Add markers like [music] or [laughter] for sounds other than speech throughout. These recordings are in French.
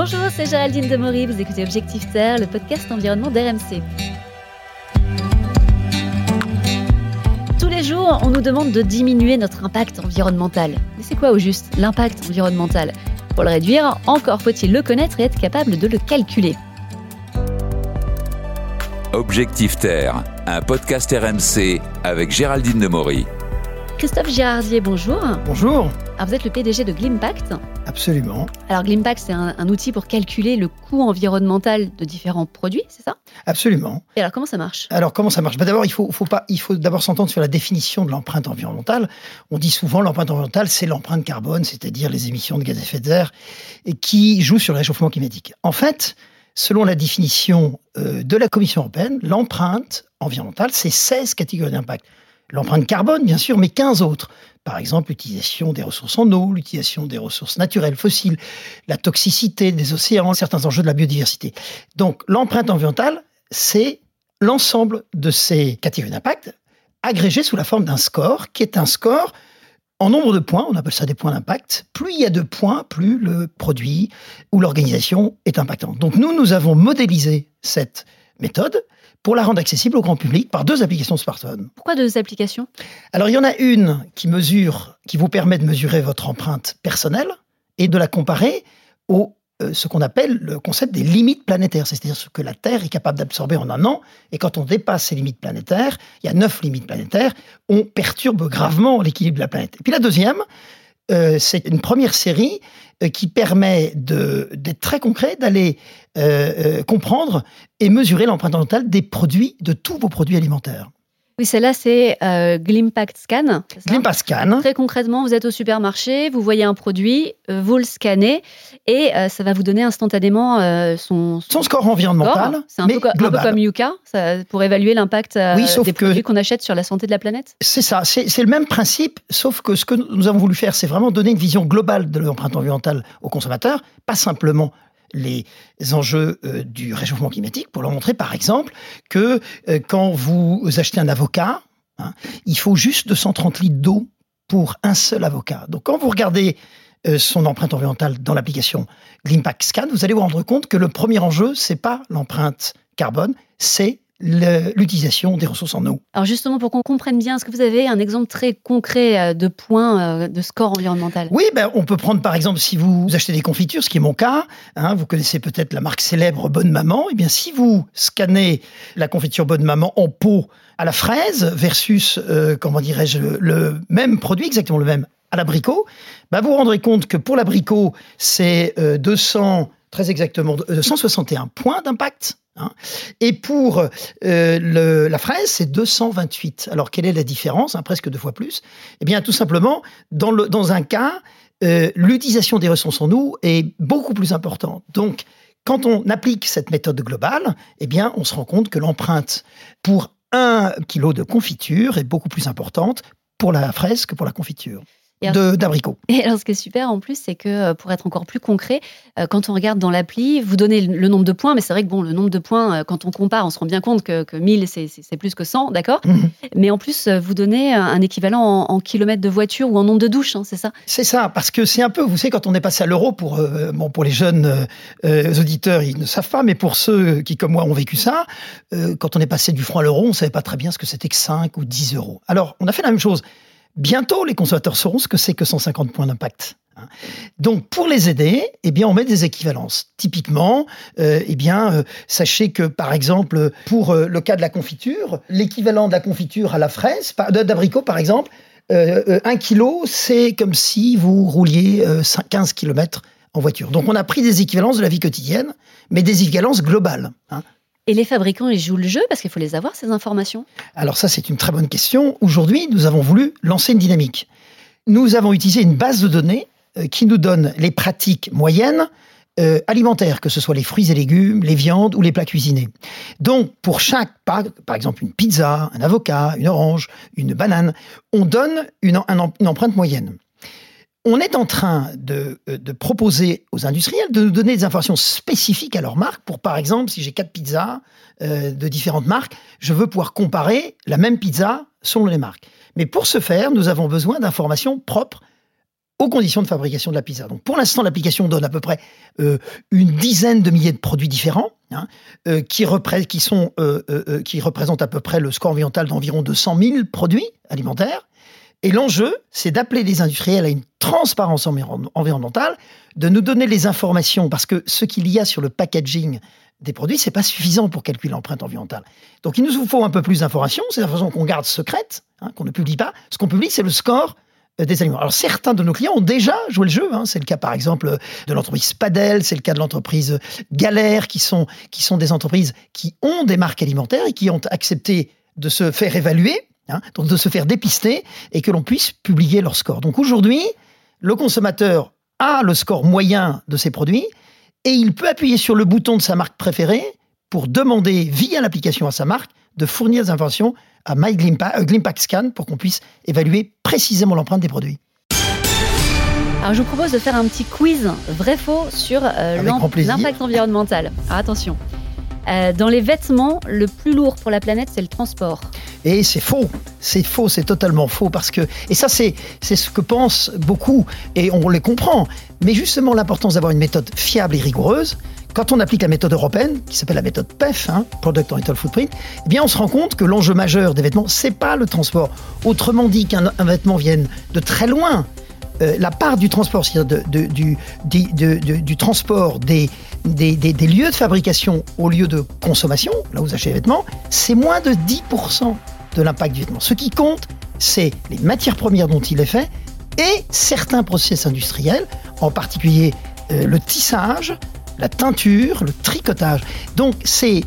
Bonjour, c'est Géraldine Demory, vous écoutez Objectif Terre, le podcast environnement d'RMC. Tous les jours, on nous demande de diminuer notre impact environnemental. Mais c'est quoi au juste l'impact environnemental? Pour le réduire, encore faut-il le connaître et être capable de le calculer. Objectif Terre, un podcast RMC avec Géraldine Demory. Christophe Girardier, bonjour. Bonjour. Alors vous êtes le PDG de Glimpact. Absolument. Alors Glimpact, c'est un, un, outil pour calculer le coût environnemental de différents produits, c'est ça? Absolument. Et alors comment ça marche? Alors comment ça marche? Bah, D'abord, il faut, faut, pas, il faut d'abord s'entendre sur la définition de l'empreinte environnementale. On dit souvent l'empreinte environnementale, c'est l'empreinte carbone, c'est-à-dire les émissions de gaz à effet de serre, et qui jouent sur le réchauffement climatique. En fait, selon la définition euh, de la Commission européenne, l'empreinte environnementale, c'est 16 catégories d'impact. L'empreinte carbone, bien sûr, mais 15 autres. Par exemple, l'utilisation des ressources en eau, l'utilisation des ressources naturelles fossiles, la toxicité des océans, certains enjeux de la biodiversité. Donc, l'empreinte environnementale, c'est l'ensemble de ces catégories d'impact agrégées sous la forme d'un score, qui est un score en nombre de points, on appelle ça des points d'impact. Plus il y a de points, plus le produit ou l'organisation est impactant. Donc, nous, nous avons modélisé cette méthode pour la rendre accessible au grand public par deux applications de smartphone. Pourquoi deux applications? Alors, il y en a une qui mesure, qui vous permet de mesurer votre empreinte personnelle et de la comparer au euh, ce qu'on appelle le concept des limites planétaires, c'est-à-dire ce que la Terre est capable d'absorber en un an. Et quand on dépasse ces limites planétaires, il y a neuf limites planétaires, on perturbe gravement l'équilibre de la planète. Et puis la deuxième, euh, c'est une première série euh, qui permet d'être très concret, d'aller euh, comprendre et mesurer l'empreinte environnementale des produits, de tous vos produits alimentaires. Oui, celle-là, c'est euh, Glimpact Scan. Glimpact Scan. Très concrètement, vous êtes au supermarché, vous voyez un produit, euh, vous le scannez et euh, ça va vous donner instantanément euh, son, son, son, score environnemental. C'est un, peu, un peu comme Yuka, ça, pour évaluer l'impact oui, des produits qu'on achète sur la santé de la planète. C'est ça, c'est le même principe, sauf que ce que nous avons voulu faire, c'est vraiment donner une vision globale de l'empreinte environnementale aux consommateurs, pas simplement les enjeux euh, du réchauffement climatique pour leur montrer par exemple que euh, quand vous achetez un avocat, hein, il faut juste 230 litres d'eau pour un seul avocat. Donc quand vous regardez euh, son empreinte environnementale dans l'application Glimpact Scan, vous allez vous rendre compte que le premier enjeu, c'est pas l'empreinte carbone, c'est l'utilisation des ressources en eau. Alors justement, pour qu'on comprenne bien, est-ce que vous avez un exemple très concret de points de score environnemental? Oui, ben, on peut prendre par exemple si vous achetez des confitures, ce qui est mon cas, hein, vous connaissez peut-être la marque célèbre Bonne Maman, et eh bien si vous scannez la confiture Bonne Maman en pot à la fraise versus, euh, comment dirais-je, le même produit, exactement le même, à l'abricot, ben, vous vous rendrez compte que pour l'abricot, c'est euh, 200, très exactement, euh, 161 points d'impact Hein. Et pour euh, la fraise, c'est 228. Alors, quelle est la différence hein, Presque deux fois plus? Eh bien, tout simplement, dans, le, dans un cas, euh, l'utilisation des ressources en eau est beaucoup plus importante. Donc, quand on applique cette méthode globale, eh bien, on se rend compte que l'empreinte pour un kilo de confiture est beaucoup plus importante pour la fraise que pour la confiture d'abricots. [laughs] Et alors, ce qui est super en plus, c'est que euh, pour être encore plus concret, euh, quand on regarde dans l'appli, vous donnez le nombre de points, mais c'est vrai que bon, le nombre de points, euh, quand on compare, on se rend bien compte que, que 1000, c'est plus que 100, d'accord? Mmh. Mais en plus, vous donnez un équivalent en, en, kilomètres de voiture ou en nombre de douches, hein, c'est ça? C'est ça, parce que c'est un peu, vous savez, quand on est passé à l'euro, pour, euh, bon, pour les jeunes euh, auditeurs, ils ne savent pas, mais pour ceux qui, comme moi, ont vécu ça, euh, quand on est passé du franc à l'euro, on ne savait pas très bien ce que c'était que 5 ou 10 euros. Alors, on a fait la même chose. Bientôt, les consommateurs sauront ce que c'est que 150 points d'impact. Donc, pour les aider, eh bien, on met des équivalences. Typiquement, euh, eh bien, euh, sachez que, par exemple, pour euh, le cas de la confiture, l'équivalent de la confiture à la fraise, d'abricot, par exemple, un kilo, c'est comme si vous rouliez 15 km en voiture. Donc, on a pris des équivalences de la vie quotidienne, mais des équivalences globales. Hein. Et les fabricants, ils jouent le jeu parce qu'il faut les avoir, ces informations? Alors ça, c'est une très bonne question. Aujourd'hui, nous avons voulu lancer une dynamique. Nous avons utilisé une base de données euh, qui nous donne les pratiques moyennes euh, alimentaires, que ce soit les fruits et légumes, les viandes ou les plats cuisinés. Donc, pour chaque, par, par exemple, une pizza, un avocat, une orange, une banane, on donne une, un, une empreinte moyenne on est en train de, de, proposer aux industriels de nous donner des informations spécifiques à leur marque pour, par exemple, si j'ai quatre pizzas euh, de différentes marques, je veux pouvoir comparer la même pizza selon les marques. Mais pour ce faire, nous avons besoin d'informations propres aux conditions de fabrication de la pizza. Donc pour l'instant, l'application donne à peu près euh, une dizaine de milliers de produits différents hein, euh, qui, euh, qui représentent à peu près le score environnemental d'environ 200 000 produits alimentaires. Et l'enjeu, c'est d'appeler les industriels à une transparence environnementale, de nous donner les informations, parce que ce qu'il y a sur le packaging des produits, c'est pas suffisant pour calculer l'empreinte environnementale. Donc il nous faut un peu plus d'informations, c'est la façon qu'on garde secrète, hein, qu'on ne publie pas. Ce qu'on publie, c'est le score euh, des aliments. Alors certains de nos clients ont déjà joué le jeu. Hein. C'est le cas par exemple de l'entreprise Spadel, c'est le cas de l'entreprise Galère, qui sont, qui sont des entreprises qui ont des marques alimentaires et qui ont accepté de se faire évaluer, hein, donc de se faire dépister et que l'on puisse publier leur score. Donc aujourd'hui, le consommateur a le score moyen de ses produits et il peut appuyer sur le bouton de sa marque préférée pour demander via l'application à sa marque de fournir des informations à MyGlimpact euh, Scan pour qu'on puisse évaluer précisément l'empreinte des produits. Alors je vous propose de faire un petit quiz vrai-faux sur euh, l'impact environnemental. Alors attention. Euh, dans les vêtements, le plus lourd pour la planète, c'est le transport. Et c'est faux, c'est faux, c'est totalement faux parce que et ça c'est c'est ce que pensent beaucoup et on les comprend. Mais justement l'importance d'avoir une méthode fiable et rigoureuse, quand on applique la méthode européenne, qui s'appelle la méthode PEF, hein, Product Environmental Footprint, eh bien on se rend compte que l'enjeu majeur des vêtements, c'est pas le transport. Autrement dit, qu'un vêtement vienne de très loin, euh, la part du transport, c'est-à-dire du, transport des, lieux de fabrication au lieu de consommation, là où vous achetez les vêtements, c'est moins de 10% de l'impact du vêtement. Ce qui compte, c'est les matières premières dont il est fait et certains process industriels, en particulier euh, le tissage, la teinture, le tricotage. Donc c'est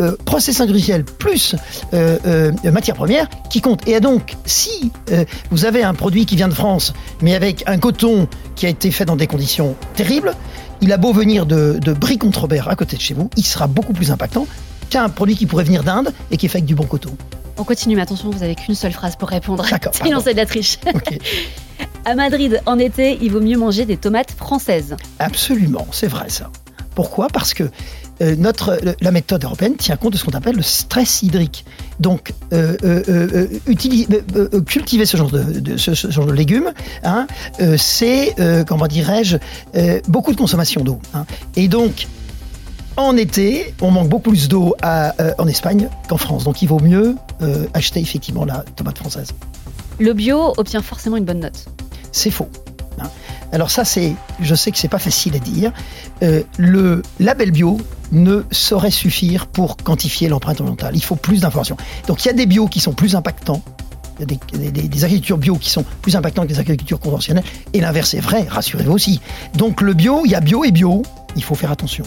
euh, process industriel plus euh, euh, matière première qui compte. Et donc, si euh, vous avez un produit qui vient de France, mais avec un coton qui a été fait dans des conditions terribles, il a beau venir de, de Brie-Contrebert à côté de chez vous, il sera beaucoup plus impactant qu'un produit qui pourrait venir d'Inde et qui est fait avec du bon coton. On continue, mais attention, vous avez qu'une seule phrase pour répondre. D'accord. Sinon, [laughs] c'est de la triche. [laughs] à Madrid, en été, il vaut mieux manger des tomates françaises. Absolument, c'est vrai ça. Pourquoi Parce que euh, notre, la méthode européenne tient compte de ce qu'on appelle le stress hydrique. Donc, euh, euh, cultiver ce genre de, ce, genre de légumes, hein, c'est, comment dirais-je, beaucoup de consommation d'eau. Hein. Et donc, en été, on manque beaucoup plus d'eau en Espagne qu'en France. Donc, il vaut mieux acheter effectivement la tomate française. Le bio obtient forcément une bonne note. C'est faux. Alors ça, c'est, je sais que c'est pas facile à dire. Euh, le label bio ne saurait suffire pour quantifier l'empreinte environnementale. Il faut plus d'informations. Donc il y a des bio qui sont plus impactants. Il y a des, agricultures bio qui sont plus impactantes que les agricultures conventionnelles. Et l'inverse est vrai, rassurez-vous aussi. Donc le bio, il y a bio et bio. Il faut faire attention.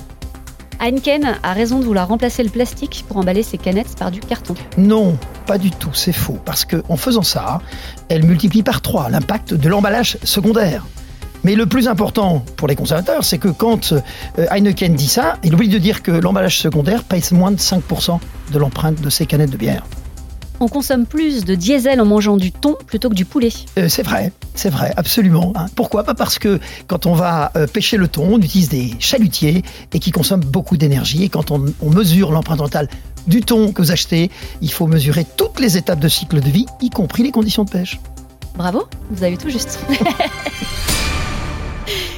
Heineken a raison de vouloir remplacer le plastique pour emballer ses canettes par du carton. Non, pas du tout, c'est faux. Parce qu'en faisant ça, elle multiplie par trois l'impact de l'emballage secondaire. Mais le plus important pour les consommateurs, c'est que quand euh, Heineken dit ça, il oublie de dire que l'emballage secondaire pèse moins de 5% de l'empreinte de ces canettes de bière. On consomme plus de diesel en mangeant du thon plutôt que du poulet. Euh, c'est vrai, c'est vrai, absolument. Hein. Pourquoi? Pas parce que quand on va euh, pêcher le thon, on utilise des chalutiers et qui consomment beaucoup d'énergie. Et quand on, on mesure l'empreinte mentale du thon que vous achetez, il faut mesurer toutes les étapes de cycle de vie, y compris les conditions de pêche. Bravo, vous avez tout juste. [laughs]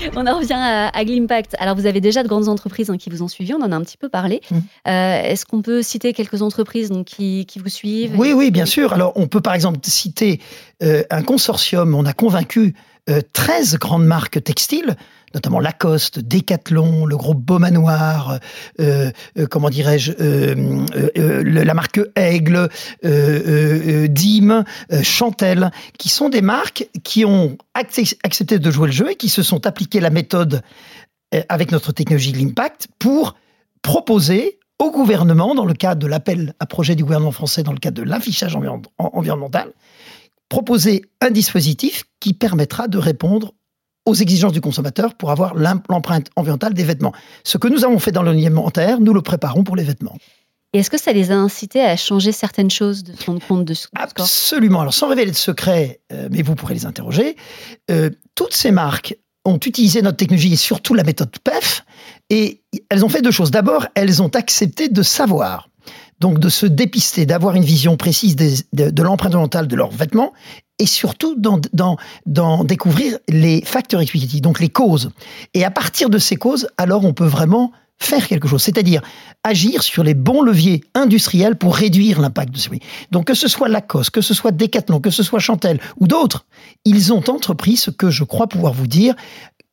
[laughs] on en revient à, Glimpact. Alors, vous avez déjà de grandes entreprises hein, qui vous ont suivi, on en a un petit peu parlé. Mmh. Euh, est-ce qu'on peut citer quelques entreprises donc, qui, vous suivent Oui, oui, bien sûr. Alors, on peut par exemple citer euh, un consortium. On a convaincu 13 euh, grandes marques textiles notamment Lacoste, Decathlon, le groupe Beaumanoir, euh, euh, comment dirais-je, euh, la marque Aigle, Dim, Chantel, qui sont des marques qui ont accepté de jouer le jeu et qui se sont appliquées la méthode avec notre technologie de l'impact pour proposer au gouvernement, dans le cadre de l'appel à projet du gouvernement français, dans le cadre de l'affichage environnemental, proposer un dispositif qui permettra de répondre aux exigences du consommateur pour avoir l'empreinte environnementale des vêtements. Ce que nous avons fait dans l'alimentaire, nous le préparons pour les vêtements. Et est-ce que ça les a incités à changer certaines choses, de se rendre compte de ce Absolument. Alors, sans révéler de secret, euh, mais vous pourrez les interroger, euh, toutes ces marques ont utilisé notre technologie et surtout la méthode PEF, et elles ont fait deux choses. D'abord, elles ont accepté de savoir donc de se dépister, d'avoir une vision précise de, de l'empreinte environnementale de leurs vêtements et surtout d'en découvrir les facteurs explicatifs, donc les causes. Et à partir de ces causes, alors on peut vraiment faire quelque chose, c'est-à-dire agir sur les bons leviers industriels pour réduire l'impact de ces produits. Donc que ce soit Lacoste, que ce soit Decathlon, que ce soit Chantel ou d'autres, ils ont entrepris ce que je crois pouvoir vous dire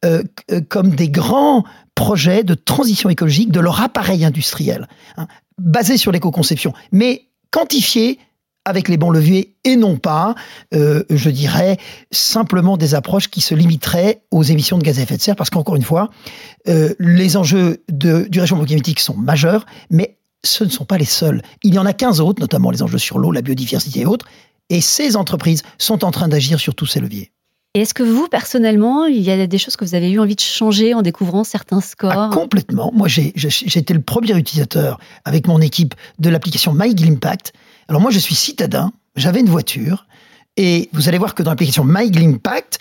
euh, euh, comme des grands projets de transition écologique de leur appareil industriel, hein, basé sur l'éco-conception, mais quantifié avec les bons leviers et non pas, euh, je dirais, simplement des approches qui se limiteraient aux émissions de gaz à effet de serre, parce qu'encore une fois, euh, les enjeux de, du réchauffement climatique sont majeurs, mais ce ne sont pas les seuls. Il y en a 15 autres, notamment les enjeux sur l'eau, la biodiversité et autres, et ces entreprises sont en train d'agir sur tous ces leviers. Et est-ce que vous, personnellement, il y a des choses que vous avez eu envie de changer en découvrant certains scores? ah, Complètement. Moi, j'ai été le premier utilisateur avec mon équipe de l'application MyGlimpact. Alors moi, je suis citadin, j'avais une voiture, et vous allez voir que dans l'application MyGlimpact,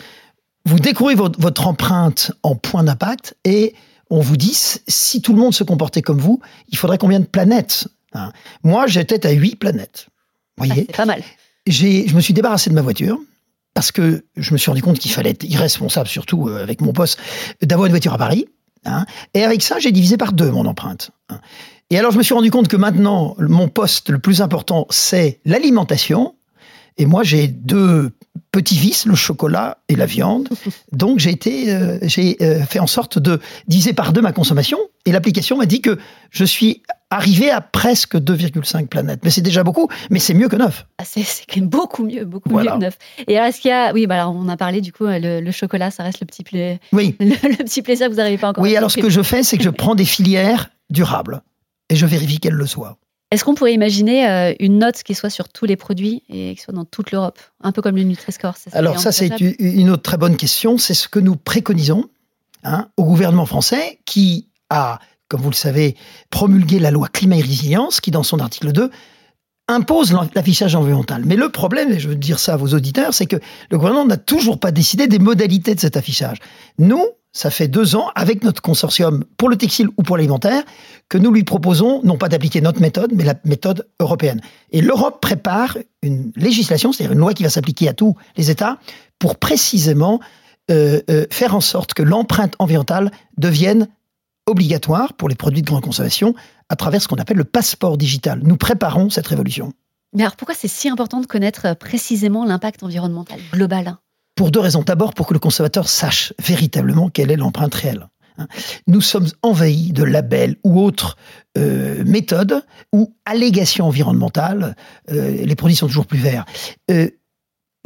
vous découvrez votre, empreinte en point d'impact, et on vous dit, si tout le monde se comportait comme vous, il faudrait combien de planètes hein? Moi, j'étais à 8 planètes. Vous voyez? Ah, C'est pas mal. Je me suis débarrassé de ma voiture parce que je me suis rendu compte qu'il fallait être irresponsable, surtout euh, avec mon poste, d'avoir une voiture à Paris. Hein. et avec ça, j'ai divisé par deux mon empreinte. Hein. Et alors, je me suis rendu compte que maintenant, mon poste le plus important, c'est l'alimentation. Et moi, j'ai deux petits vices, le chocolat et la viande. [laughs] Donc, j'ai été, euh, j'ai euh, fait en sorte de diviser par deux ma consommation. Et l'application m'a dit que je suis arriver à presque 2,5 planètes. Mais c'est déjà beaucoup, mais c'est mieux que 9. Ah, c'est quand même beaucoup mieux, beaucoup mieux que 9. Et alors, est-ce qu'il y a. Oui, bah alors on a parlé du coup, le, chocolat, ça reste le petit, plaisir. oui. [laughs] le, petit plaisir que vous n'arrivez pas encore Oui, alors ce que je fais, c'est que je prends des filières durables et je vérifie qu'elles le soient. Est-ce qu'on pourrait imaginer euh, une note qui soit sur tous les produits et qui soit dans toute l'Europe? Un peu comme le Nutri-Score Alors, ça, c'est une autre très bonne question. C'est ce que nous préconisons hein, au gouvernement français qui a comme vous le savez, promulgué la loi climat et résilience qui, dans son article 2, impose l'affichage environnemental. Mais le problème, et je veux dire ça à vos auditeurs, c'est que le gouvernement n'a toujours pas décidé des modalités de cet affichage. Nous, ça fait deux ans, avec notre consortium pour le textile ou pour l'alimentaire, que nous lui proposons non pas d'appliquer notre méthode, mais la méthode européenne. Et l'Europe prépare une législation, c'est-à-dire une loi qui va s'appliquer à tous les États, pour précisément euh, euh, faire en sorte que l'empreinte environnementale devienne obligatoire pour les produits de grande consommation à travers ce qu'on appelle le passeport digital. Nous préparons cette révolution. Mais alors pourquoi c'est si important de connaître euh, précisément l'impact environnemental global Pour deux raisons. D'abord, pour que le consommateur sache véritablement quelle est l'empreinte réelle. Hein. Nous sommes envahis de labels ou autres euh, méthodes ou allégations environnementales. Euh, les produits sont toujours plus verts.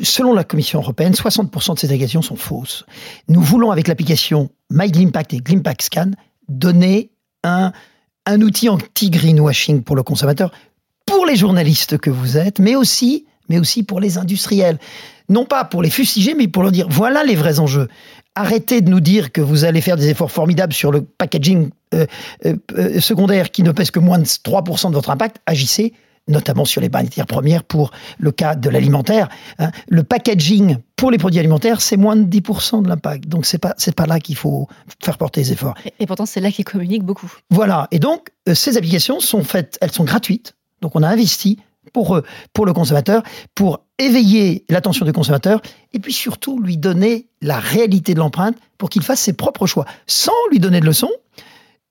selon la Commission européenne, 60% de ces allégations sont fausses. Nous voulons, avec l'application MyGlimpact et Glimpact Scan, donner un, un outil anti-greenwashing pour le consommateur, pour les journalistes que vous êtes, mais aussi, mais aussi pour les industriels. Non pas pour les fustiger, mais pour leur dire voilà les vrais enjeux. Arrêtez de nous dire que vous allez faire des efforts formidables sur le packaging euh, euh, euh, secondaire qui ne pèse que moins de 3% de votre impact. Agissez notamment sur les matières premières pour le cas de l'alimentaire. Hein. Le packaging pour les produits alimentaires, c'est moins de 10% de l'impact. Donc, c'est pas, c'est pas là qu'il faut faire porter les efforts. Et, pourtant, c'est là qu'ils communiquent beaucoup. Voilà. Et donc, euh, ces applications sont faites, elles sont gratuites. Donc, on a investi pour, pour le consommateur, pour éveiller l'attention du consommateur et puis surtout lui donner la réalité de l'empreinte pour qu'il fasse ses propres choix sans lui donner de leçons.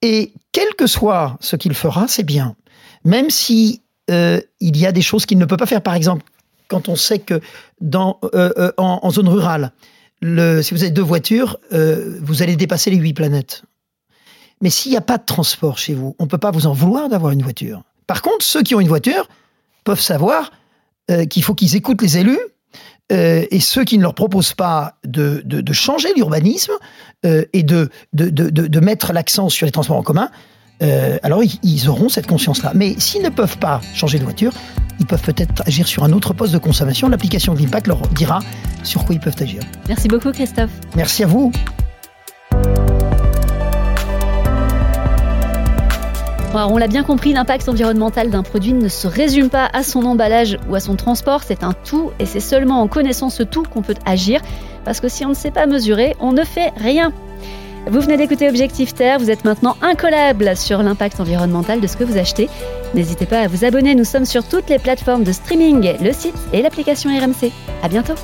Et quel que soit ce qu'il fera, c'est bien. Même si euh, il y a des choses qu'il ne peut pas faire. Par exemple, quand on sait que dans, euh, euh, en, zone rurale, le, si vous avez deux voitures, vous allez dépasser les huit planètes. Mais s'il n'y a pas de transport chez vous, on ne peut pas vous en vouloir d'avoir une voiture. Par contre, ceux qui ont une voiture peuvent savoir qu'il faut qu'ils écoutent les élus et ceux qui ne leur proposent pas de, de, changer l'urbanisme et de, de, mettre l'accent sur les transports en commun, euh, alors ils, auront cette conscience-là. Mais s'ils ne peuvent pas changer de voiture, ils peuvent peut-être agir sur un autre poste de consommation. L'application Glimpact leur dira sur quoi ils peuvent agir. Merci beaucoup Christophe. Merci à vous. on l'a bien compris, l'impact environnemental d'un produit ne se résume pas à son emballage ou à son transport, c'est un tout et c'est seulement en connaissant ce tout qu'on peut agir, parce que si on ne sait pas mesurer, on ne fait rien. Vous venez d'écouter Objectif Terre, vous êtes maintenant incollable sur l'impact environnemental de ce que vous achetez. N'hésitez pas à vous abonner, nous sommes sur toutes les plateformes de streaming, le site et l'application RMC. À bientôt.